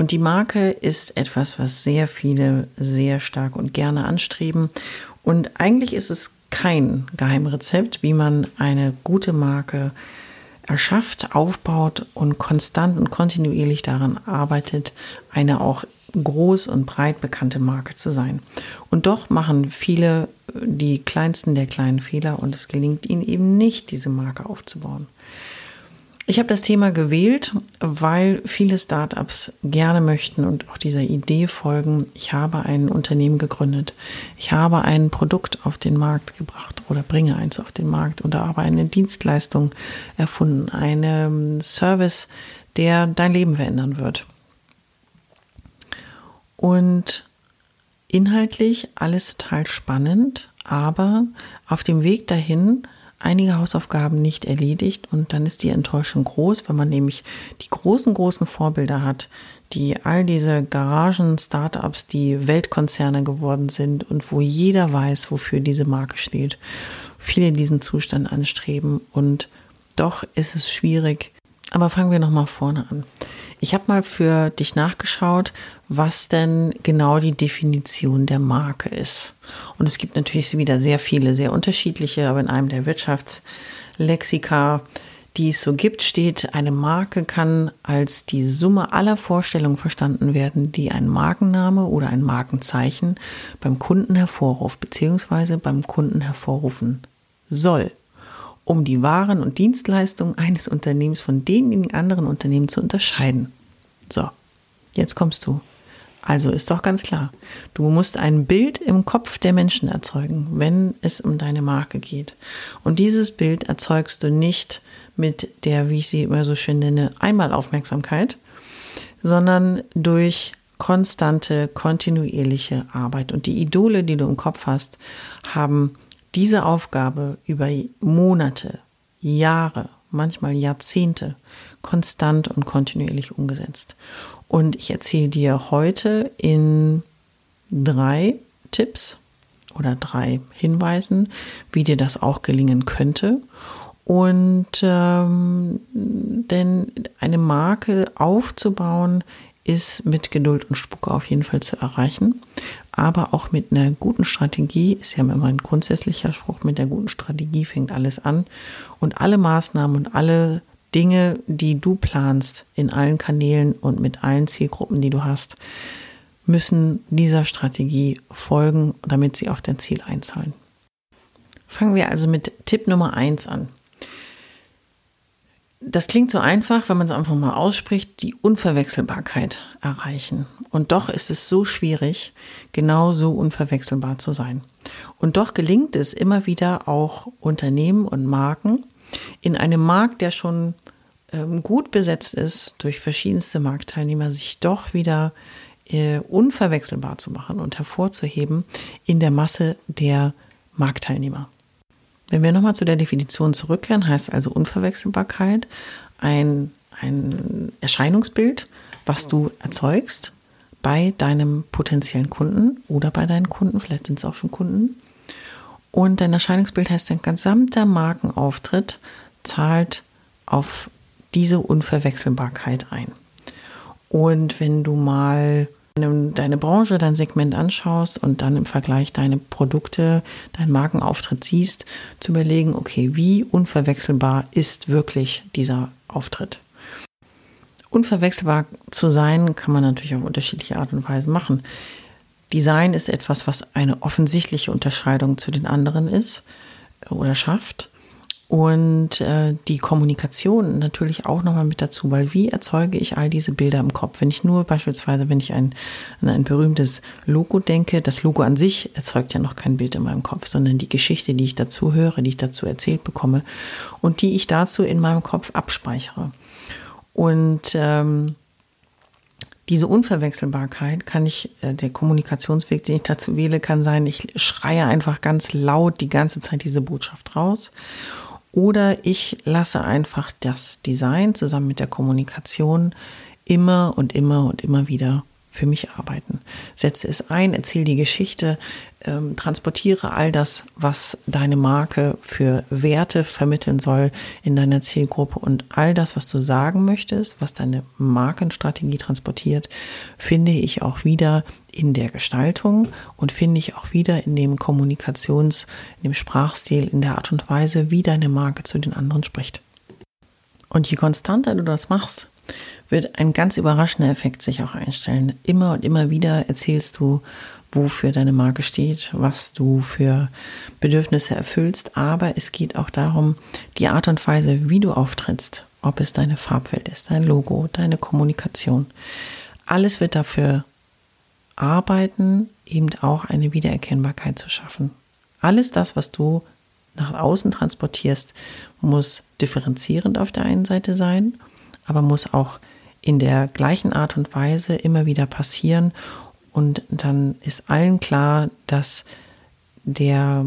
Und die Marke ist etwas, was sehr viele sehr stark und gerne anstreben. Und eigentlich ist es kein Geheimrezept, wie man eine gute Marke erschafft, aufbaut und konstant und kontinuierlich daran arbeitet, eine auch groß und breit bekannte Marke zu sein. Und doch machen viele die kleinsten der kleinen Fehler und es gelingt ihnen eben nicht, diese Marke aufzubauen. Ich habe das Thema gewählt, weil viele Startups gerne möchten und auch dieser Idee folgen. Ich habe ein Unternehmen gegründet. Ich habe ein Produkt auf den Markt gebracht oder bringe eins auf den Markt oder habe eine Dienstleistung erfunden, einen Service, der dein Leben verändern wird. Und inhaltlich alles total spannend, aber auf dem Weg dahin einige Hausaufgaben nicht erledigt und dann ist die Enttäuschung groß, wenn man nämlich die großen, großen Vorbilder hat, die all diese Garagen, Startups, die Weltkonzerne geworden sind und wo jeder weiß, wofür diese Marke steht. Viele diesen Zustand anstreben und doch ist es schwierig. Aber fangen wir nochmal vorne an. Ich habe mal für dich nachgeschaut, was denn genau die Definition der Marke ist. Und es gibt natürlich wieder sehr viele, sehr unterschiedliche, aber in einem der Wirtschaftslexika, die es so gibt, steht, eine Marke kann als die Summe aller Vorstellungen verstanden werden, die ein Markenname oder ein Markenzeichen beim Kunden hervorruft bzw. beim Kunden hervorrufen soll um die Waren und Dienstleistungen eines Unternehmens von denjenigen anderen Unternehmen zu unterscheiden. So, jetzt kommst du. Also ist doch ganz klar, du musst ein Bild im Kopf der Menschen erzeugen, wenn es um deine Marke geht. Und dieses Bild erzeugst du nicht mit der, wie ich sie immer so schön nenne, Einmalaufmerksamkeit, sondern durch konstante, kontinuierliche Arbeit. Und die Idole, die du im Kopf hast, haben diese Aufgabe über Monate, Jahre, manchmal Jahrzehnte konstant und kontinuierlich umgesetzt. Und ich erzähle dir heute in drei Tipps oder drei Hinweisen, wie dir das auch gelingen könnte. Und ähm, denn eine Marke aufzubauen ist mit Geduld und Spucke auf jeden Fall zu erreichen aber auch mit einer guten Strategie, ist ja immer ein grundsätzlicher Spruch, mit der guten Strategie fängt alles an und alle Maßnahmen und alle Dinge, die du planst in allen Kanälen und mit allen Zielgruppen, die du hast, müssen dieser Strategie folgen, damit sie auf dein Ziel einzahlen. Fangen wir also mit Tipp Nummer eins an das klingt so einfach, wenn man es einfach mal ausspricht, die Unverwechselbarkeit erreichen. Und doch ist es so schwierig, genau so unverwechselbar zu sein. Und doch gelingt es immer wieder auch Unternehmen und Marken in einem Markt, der schon ähm, gut besetzt ist durch verschiedenste Marktteilnehmer, sich doch wieder äh, unverwechselbar zu machen und hervorzuheben in der Masse der Marktteilnehmer. Wenn wir nochmal zu der Definition zurückkehren, heißt also Unverwechselbarkeit ein, ein Erscheinungsbild, was du erzeugst bei deinem potenziellen Kunden oder bei deinen Kunden, vielleicht sind es auch schon Kunden. Und dein Erscheinungsbild heißt, dein gesamter Markenauftritt zahlt auf diese Unverwechselbarkeit ein. Und wenn du mal deine Branche, dein Segment anschaust und dann im Vergleich deine Produkte, deinen Markenauftritt siehst, zu überlegen, okay, wie unverwechselbar ist wirklich dieser Auftritt? Unverwechselbar zu sein, kann man natürlich auf unterschiedliche Art und Weise machen. Design ist etwas, was eine offensichtliche Unterscheidung zu den anderen ist oder schafft. Und äh, die Kommunikation natürlich auch nochmal mit dazu, weil wie erzeuge ich all diese Bilder im Kopf? Wenn ich nur beispielsweise, wenn ich ein, an ein berühmtes Logo denke, das Logo an sich erzeugt ja noch kein Bild in meinem Kopf, sondern die Geschichte, die ich dazu höre, die ich dazu erzählt bekomme und die ich dazu in meinem Kopf abspeichere. Und ähm, diese Unverwechselbarkeit kann ich, äh, der Kommunikationsweg, den ich dazu wähle, kann sein, ich schreie einfach ganz laut die ganze Zeit diese Botschaft raus. Oder ich lasse einfach das Design zusammen mit der Kommunikation immer und immer und immer wieder für mich arbeiten. Setze es ein, erzähle die Geschichte, ähm, transportiere all das, was deine Marke für Werte vermitteln soll in deiner Zielgruppe und all das, was du sagen möchtest, was deine Markenstrategie transportiert, finde ich auch wieder in der Gestaltung und finde ich auch wieder in dem Kommunikations-, in dem Sprachstil, in der Art und Weise, wie deine Marke zu den anderen spricht. Und je konstanter du das machst, wird ein ganz überraschender Effekt sich auch einstellen. Immer und immer wieder erzählst du, wofür deine Marke steht, was du für Bedürfnisse erfüllst, aber es geht auch darum, die Art und Weise, wie du auftrittst, ob es deine Farbwelt ist, dein Logo, deine Kommunikation. Alles wird dafür arbeiten, eben auch eine Wiedererkennbarkeit zu schaffen. Alles das, was du nach außen transportierst, muss differenzierend auf der einen Seite sein, aber muss auch in der gleichen Art und Weise immer wieder passieren. Und dann ist allen klar, dass der,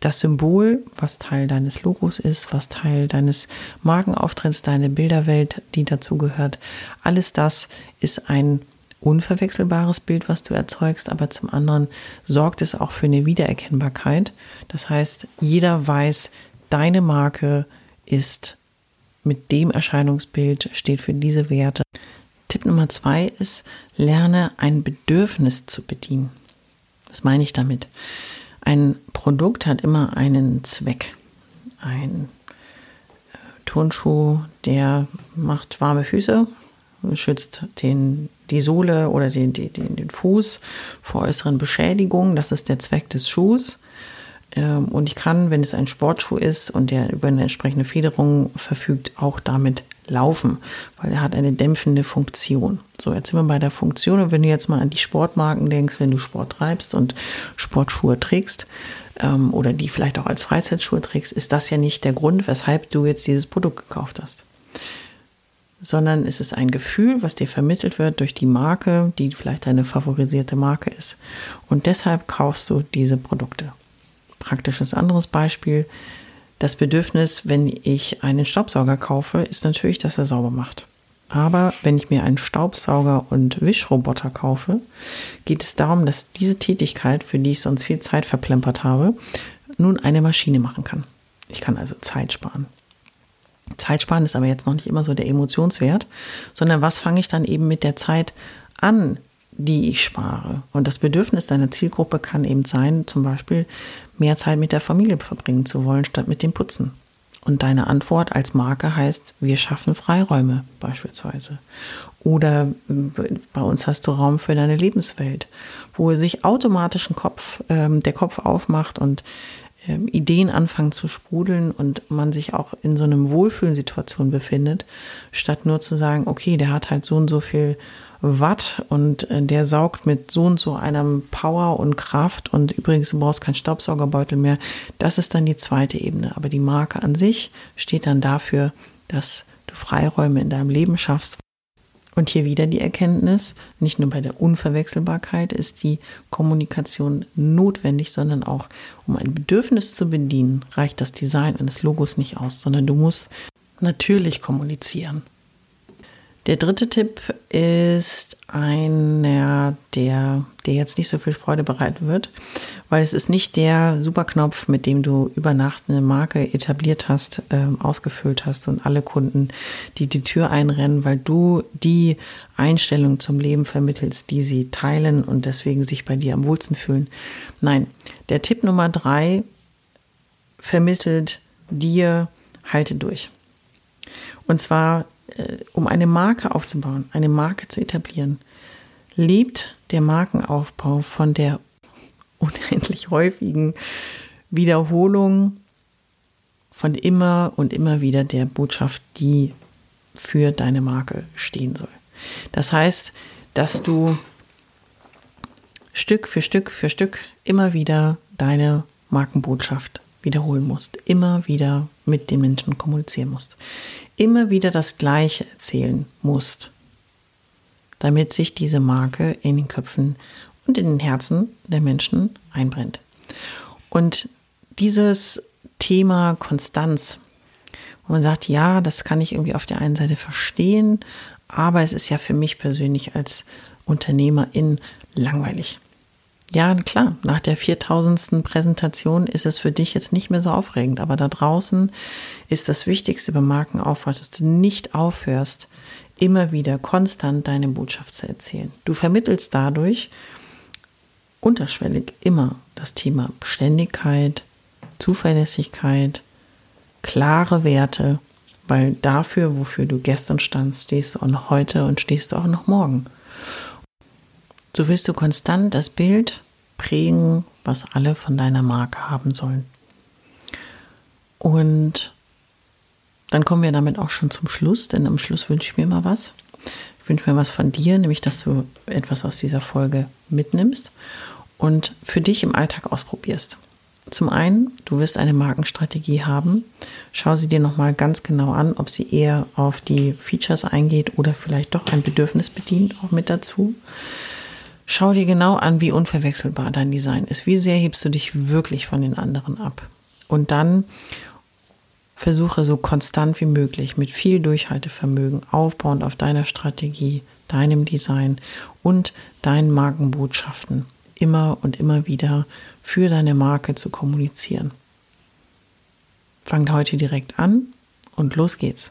das Symbol, was Teil deines Logos ist, was Teil deines Markenauftritts, deine Bilderwelt, die dazugehört, alles das ist ein unverwechselbares Bild, was du erzeugst, aber zum anderen sorgt es auch für eine Wiedererkennbarkeit. Das heißt, jeder weiß, deine Marke ist mit dem Erscheinungsbild, steht für diese Werte. Tipp Nummer zwei ist, lerne ein Bedürfnis zu bedienen. Was meine ich damit? Ein Produkt hat immer einen Zweck. Ein äh, Turnschuh, der macht warme Füße, schützt den, die Sohle oder den, den, den Fuß vor äußeren Beschädigungen. Das ist der Zweck des Schuhs. Ähm, und ich kann, wenn es ein Sportschuh ist und der über eine entsprechende Federung verfügt, auch damit laufen, weil er hat eine dämpfende Funktion. So, jetzt sind wir bei der Funktion. Und wenn du jetzt mal an die Sportmarken denkst, wenn du Sport treibst und Sportschuhe trägst ähm, oder die vielleicht auch als Freizeitschuhe trägst, ist das ja nicht der Grund, weshalb du jetzt dieses Produkt gekauft hast. Sondern es ist ein Gefühl, was dir vermittelt wird durch die Marke, die vielleicht deine favorisierte Marke ist. Und deshalb kaufst du diese Produkte praktisches anderes Beispiel. Das Bedürfnis, wenn ich einen Staubsauger kaufe, ist natürlich, dass er sauber macht. Aber wenn ich mir einen Staubsauger und Wischroboter kaufe, geht es darum, dass diese Tätigkeit, für die ich sonst viel Zeit verplempert habe, nun eine Maschine machen kann. Ich kann also Zeit sparen. Zeit sparen ist aber jetzt noch nicht immer so der Emotionswert, sondern was fange ich dann eben mit der Zeit an, die ich spare. Und das Bedürfnis deiner Zielgruppe kann eben sein, zum Beispiel mehr Zeit mit der Familie verbringen zu wollen, statt mit dem Putzen. Und deine Antwort als Marke heißt, wir schaffen Freiräume beispielsweise. Oder bei uns hast du Raum für deine Lebenswelt, wo sich automatisch ein Kopf, ähm, der Kopf aufmacht und ähm, Ideen anfangen zu sprudeln und man sich auch in so einem Wohlfühlsituation befindet, statt nur zu sagen, okay, der hat halt so und so viel Watt und äh, der saugt mit so und so einem Power und Kraft und übrigens du brauchst keinen Staubsaugerbeutel mehr. Das ist dann die zweite Ebene. Aber die Marke an sich steht dann dafür, dass du Freiräume in deinem Leben schaffst. Und hier wieder die Erkenntnis, nicht nur bei der Unverwechselbarkeit ist die Kommunikation notwendig, sondern auch um ein Bedürfnis zu bedienen, reicht das Design eines Logos nicht aus, sondern du musst natürlich kommunizieren. Der dritte Tipp ist einer, der dir jetzt nicht so viel Freude bereiten wird, weil es ist nicht der Superknopf, mit dem du über Nacht eine Marke etabliert hast, äh, ausgefüllt hast und alle Kunden, die die Tür einrennen, weil du die Einstellung zum Leben vermittelst, die sie teilen und deswegen sich bei dir am wohlsten fühlen. Nein, der Tipp Nummer drei vermittelt dir, halte durch. Und zwar um eine Marke aufzubauen, eine Marke zu etablieren, lebt der Markenaufbau von der unendlich häufigen Wiederholung von immer und immer wieder der Botschaft, die für deine Marke stehen soll. Das heißt, dass du Stück für Stück für Stück immer wieder deine Markenbotschaft wiederholen musst, immer wieder mit den Menschen kommunizieren musst, immer wieder das Gleiche erzählen musst, damit sich diese Marke in den Köpfen und in den Herzen der Menschen einbrennt. Und dieses Thema Konstanz, wo man sagt, ja, das kann ich irgendwie auf der einen Seite verstehen, aber es ist ja für mich persönlich als Unternehmerin langweilig. Ja, klar, nach der 4000. Präsentation ist es für dich jetzt nicht mehr so aufregend, aber da draußen ist das Wichtigste beim Markenaufbau, dass du nicht aufhörst, immer wieder konstant deine Botschaft zu erzählen. Du vermittelst dadurch unterschwellig immer das Thema Beständigkeit, Zuverlässigkeit, klare Werte, weil dafür, wofür du gestern standst, stehst du auch noch heute und stehst du auch noch morgen. So wirst du konstant das Bild prägen, was alle von deiner Marke haben sollen. Und dann kommen wir damit auch schon zum Schluss, denn am Schluss wünsche ich mir mal was. Ich wünsche mir was von dir, nämlich dass du etwas aus dieser Folge mitnimmst und für dich im Alltag ausprobierst. Zum einen, du wirst eine Markenstrategie haben. Schau sie dir nochmal ganz genau an, ob sie eher auf die Features eingeht oder vielleicht doch ein Bedürfnis bedient, auch mit dazu. Schau dir genau an, wie unverwechselbar dein Design ist. Wie sehr hebst du dich wirklich von den anderen ab? Und dann versuche so konstant wie möglich mit viel Durchhaltevermögen aufbauend auf deiner Strategie, deinem Design und deinen Markenbotschaften immer und immer wieder für deine Marke zu kommunizieren. Fangt heute direkt an und los geht's.